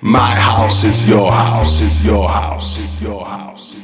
My house is your house, is your house, is your house.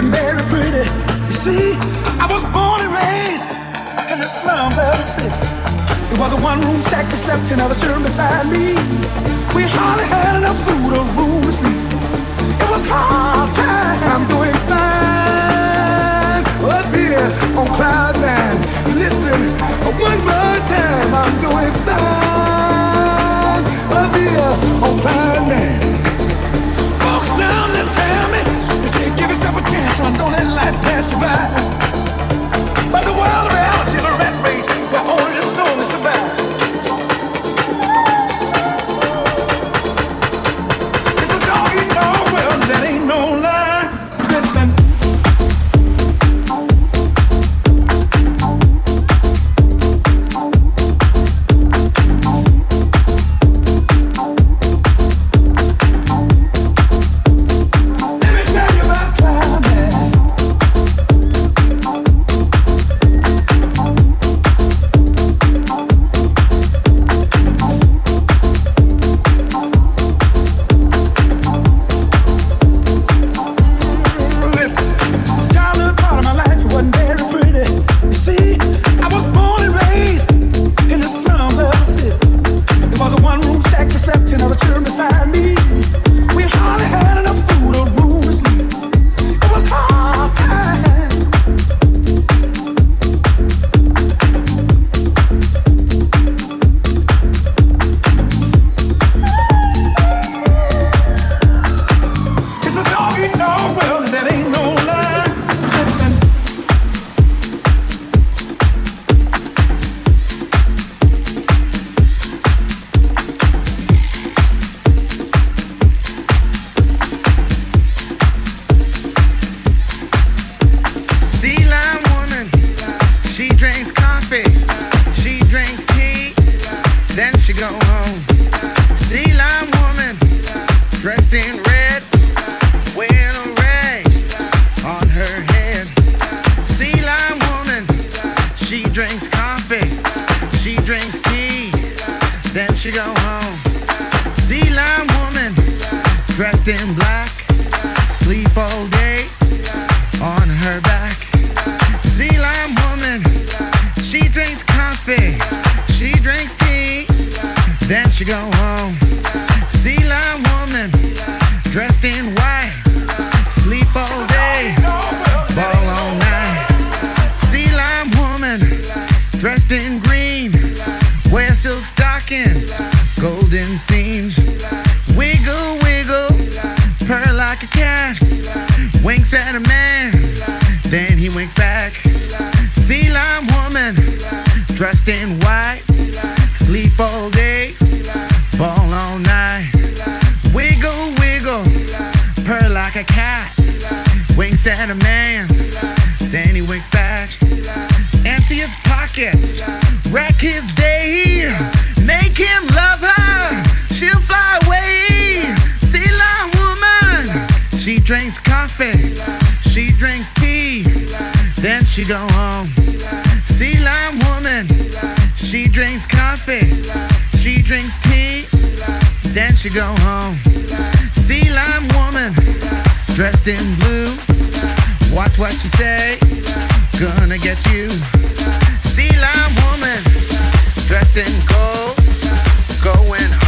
Very pretty. You see, I was born and raised in the slums of the city. It was a one-room shack that slept in another children beside me. We hardly had enough food or room to sleep. It was hard time. I'm doing fine up here on cloud nine. Listen, one more time. I'm doing fine up here on cloud nine. Folks now they tell me yourself a chance, son. Don't let life pass you by. But the world reality is a rat race where only the strongest survive. It's a dog eat dog world, that ain't no lie. She go home. Sea lime woman, she drinks coffee, she drinks tea, then she go home. Sea lime woman, dressed in blue, watch what you say, gonna get you. Sea lime woman, dressed in gold, going home,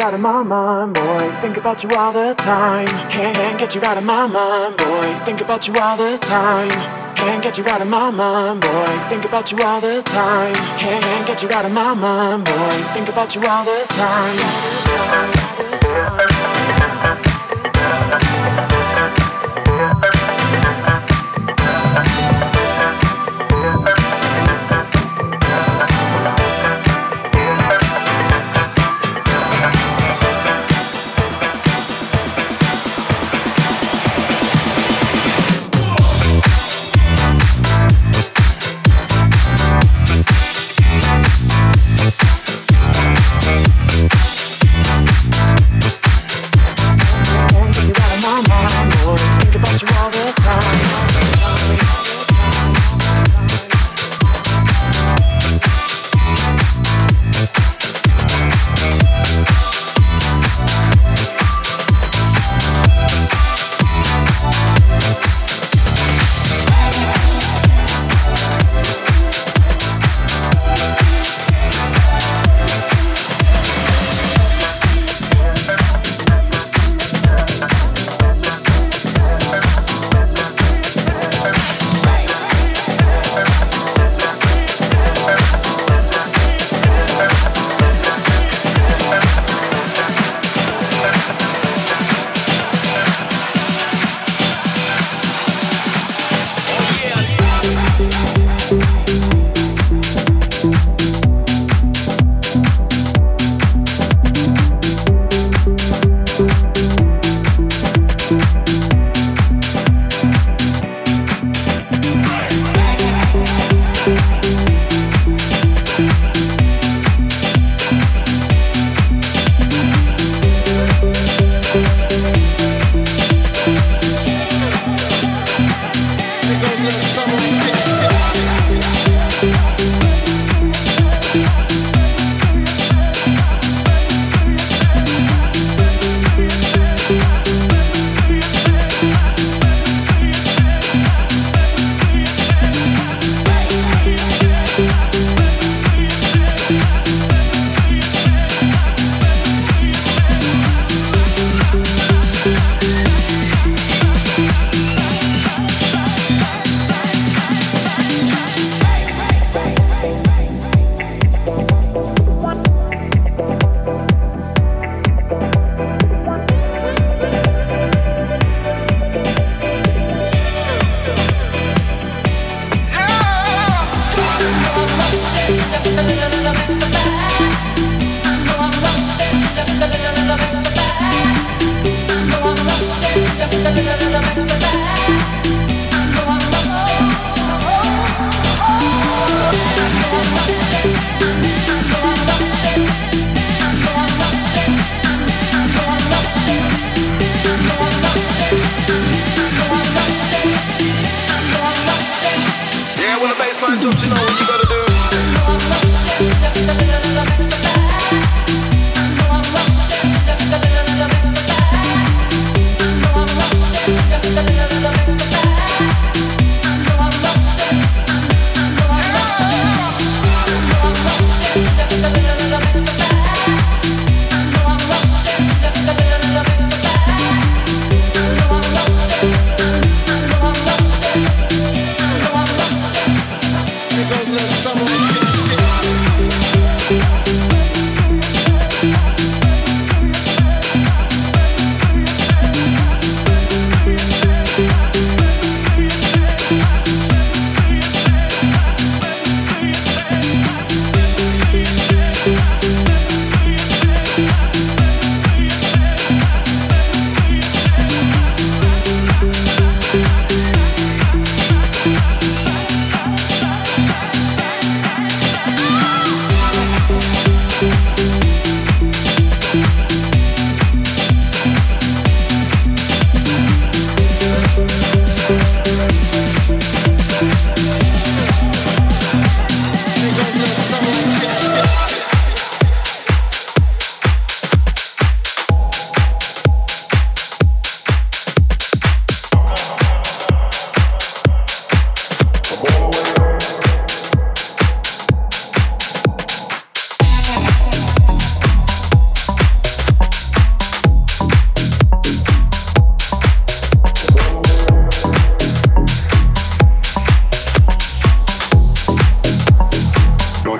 out of my mind, boy. Think about you all the time. Can't get you out of my mind, boy. Think about you all the time. Can't get you out of my mind, boy. Think about you all the time. Can't get you out of my mind, boy. Think about you all the time.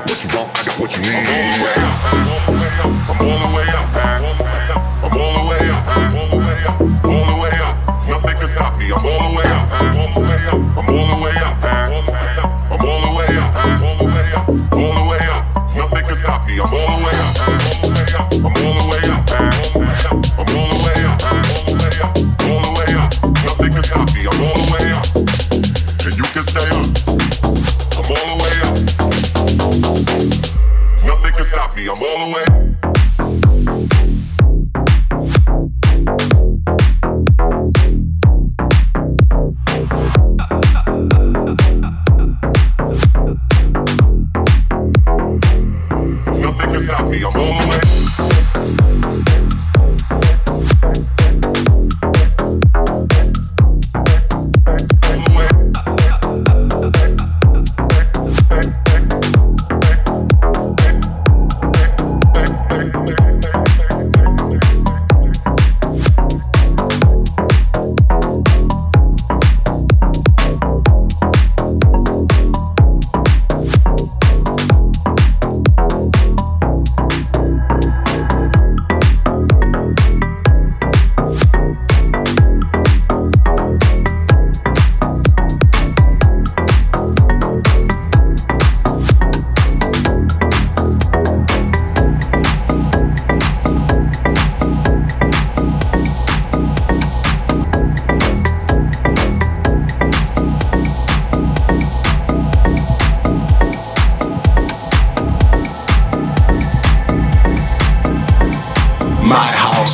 What you want? I got what you need. I'm all the way up. I'm all the way up. I'm all the way up. I'm all the way up. All the way up. Nothing can stop me. I'm all the way up. I'm all the way up. I'm all the way up.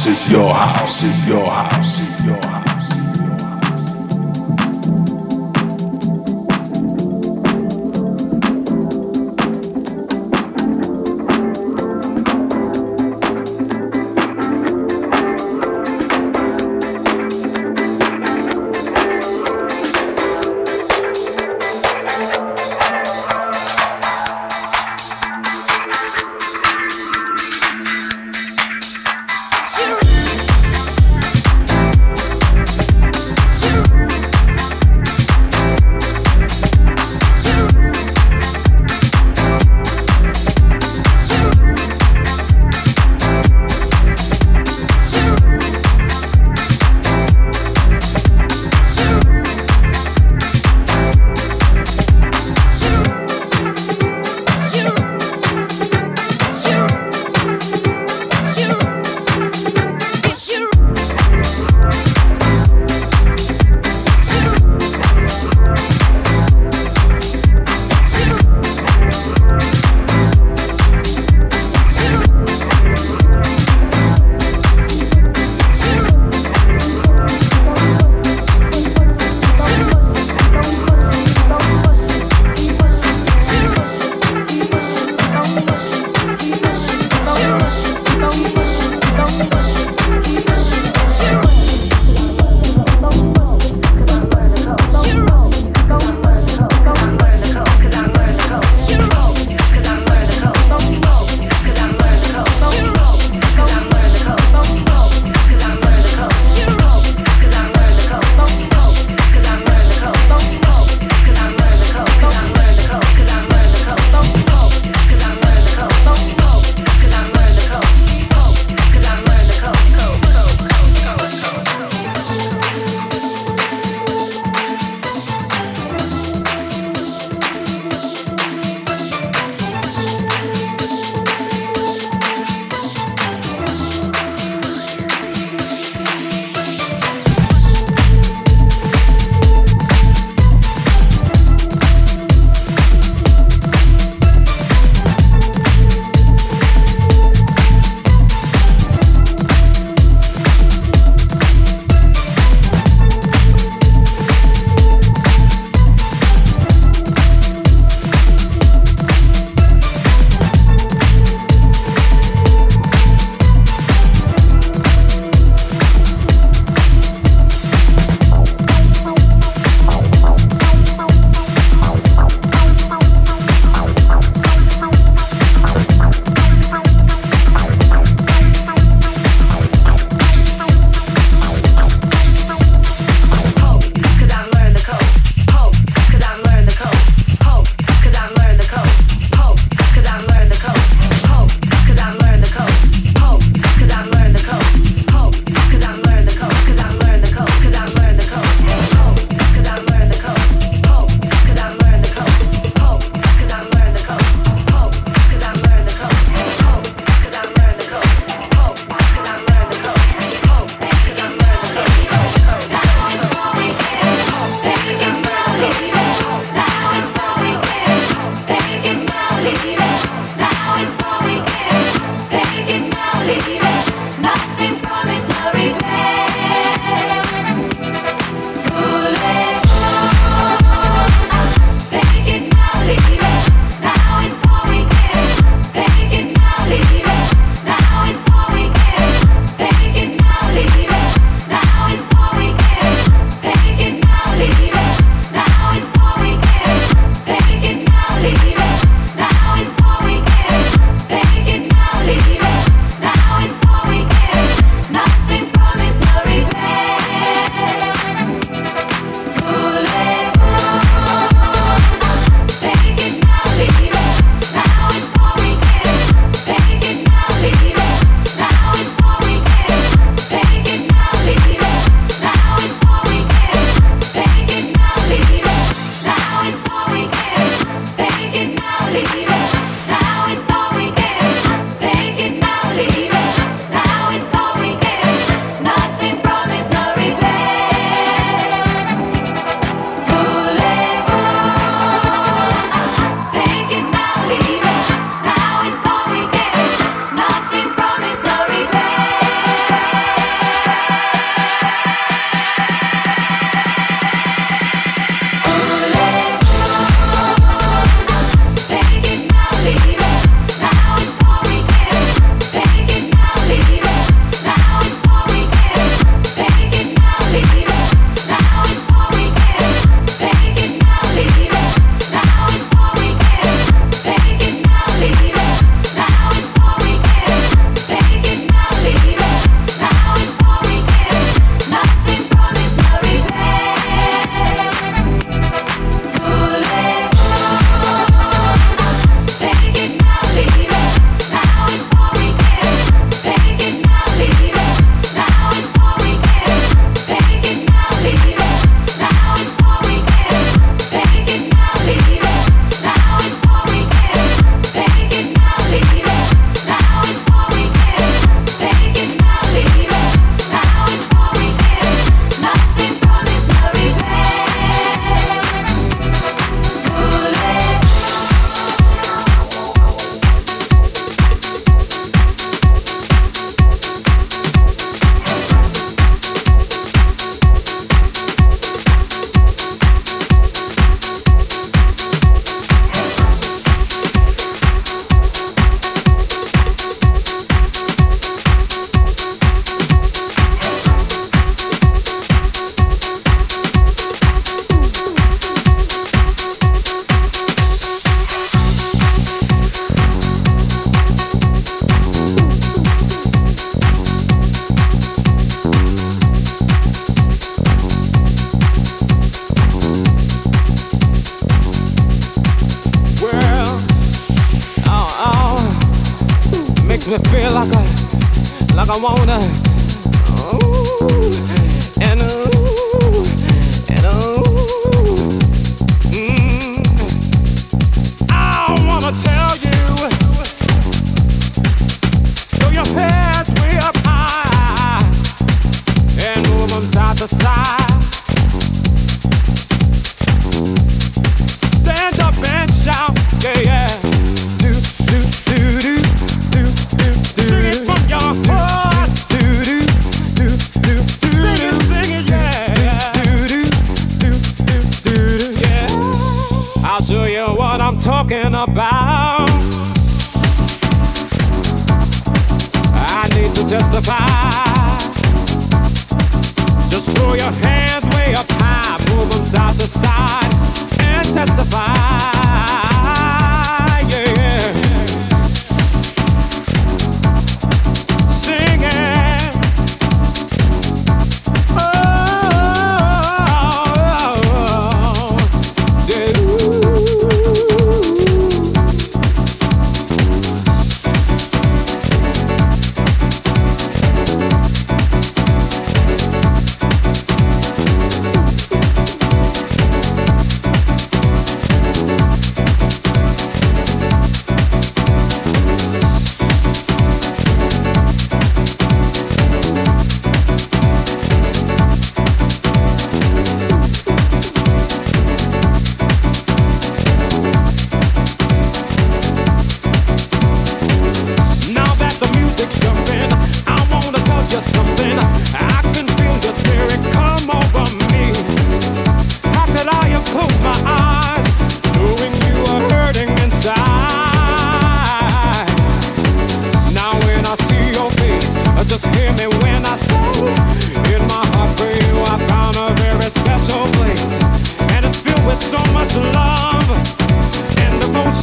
house, it's your house, it's your house, it's your house.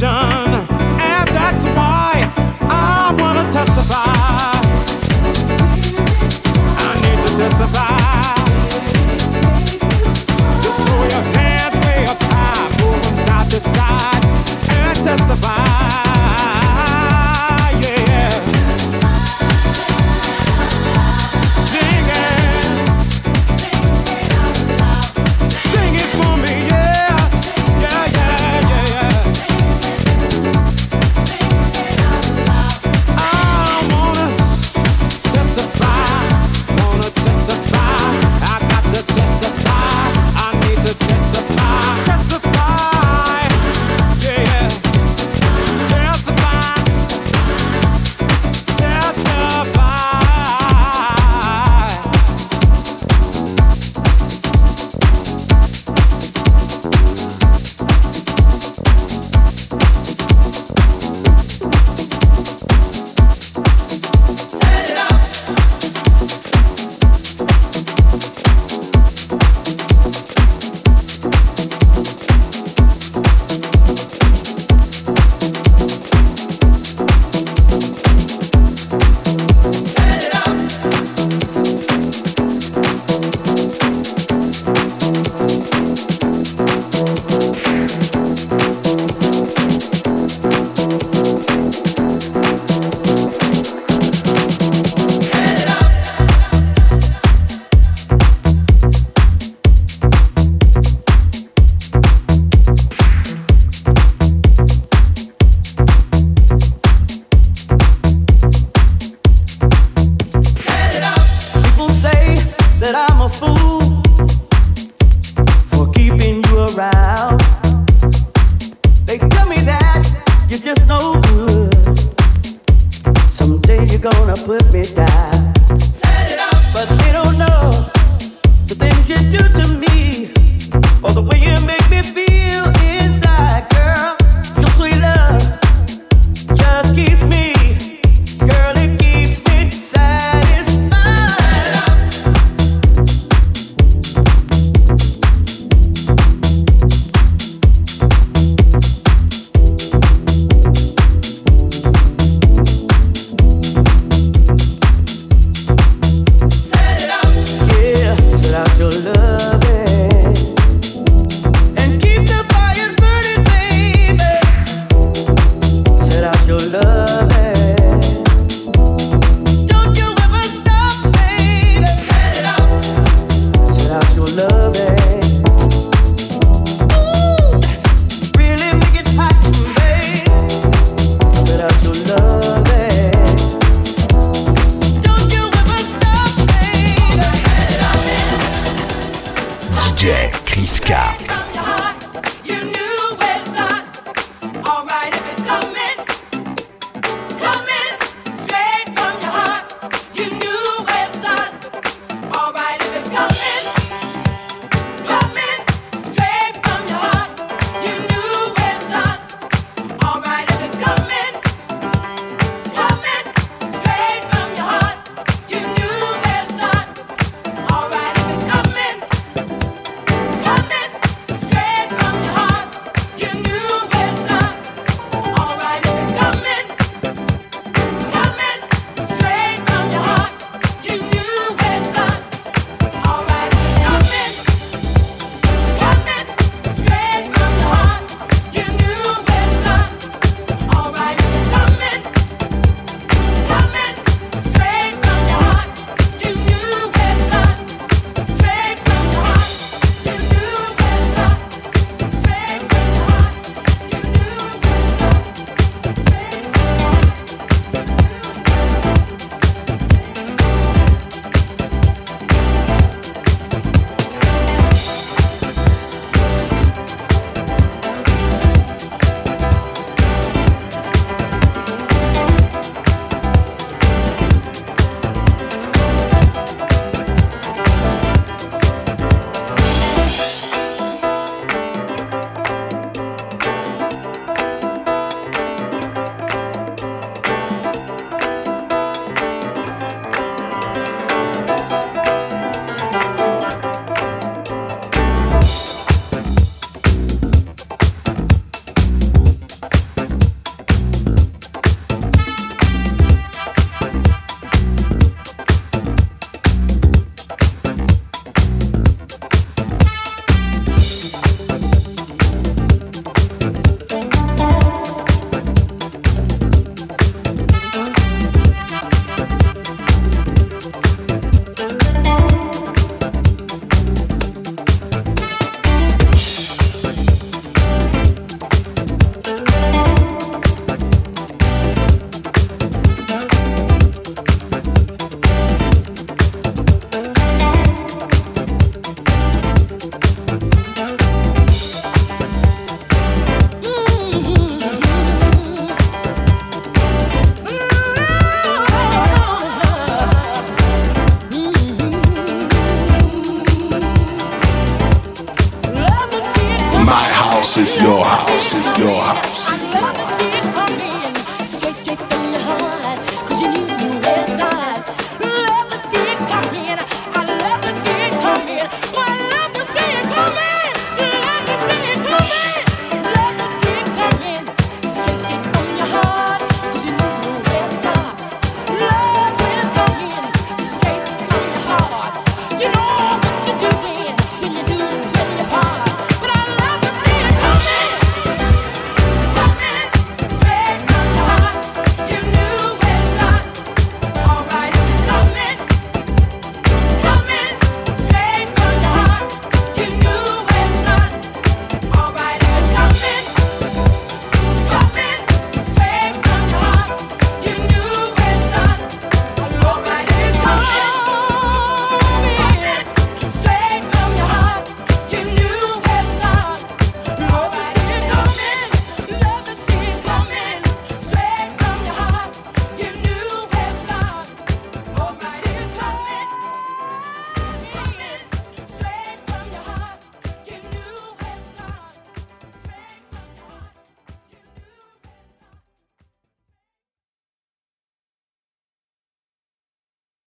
Devotion, fool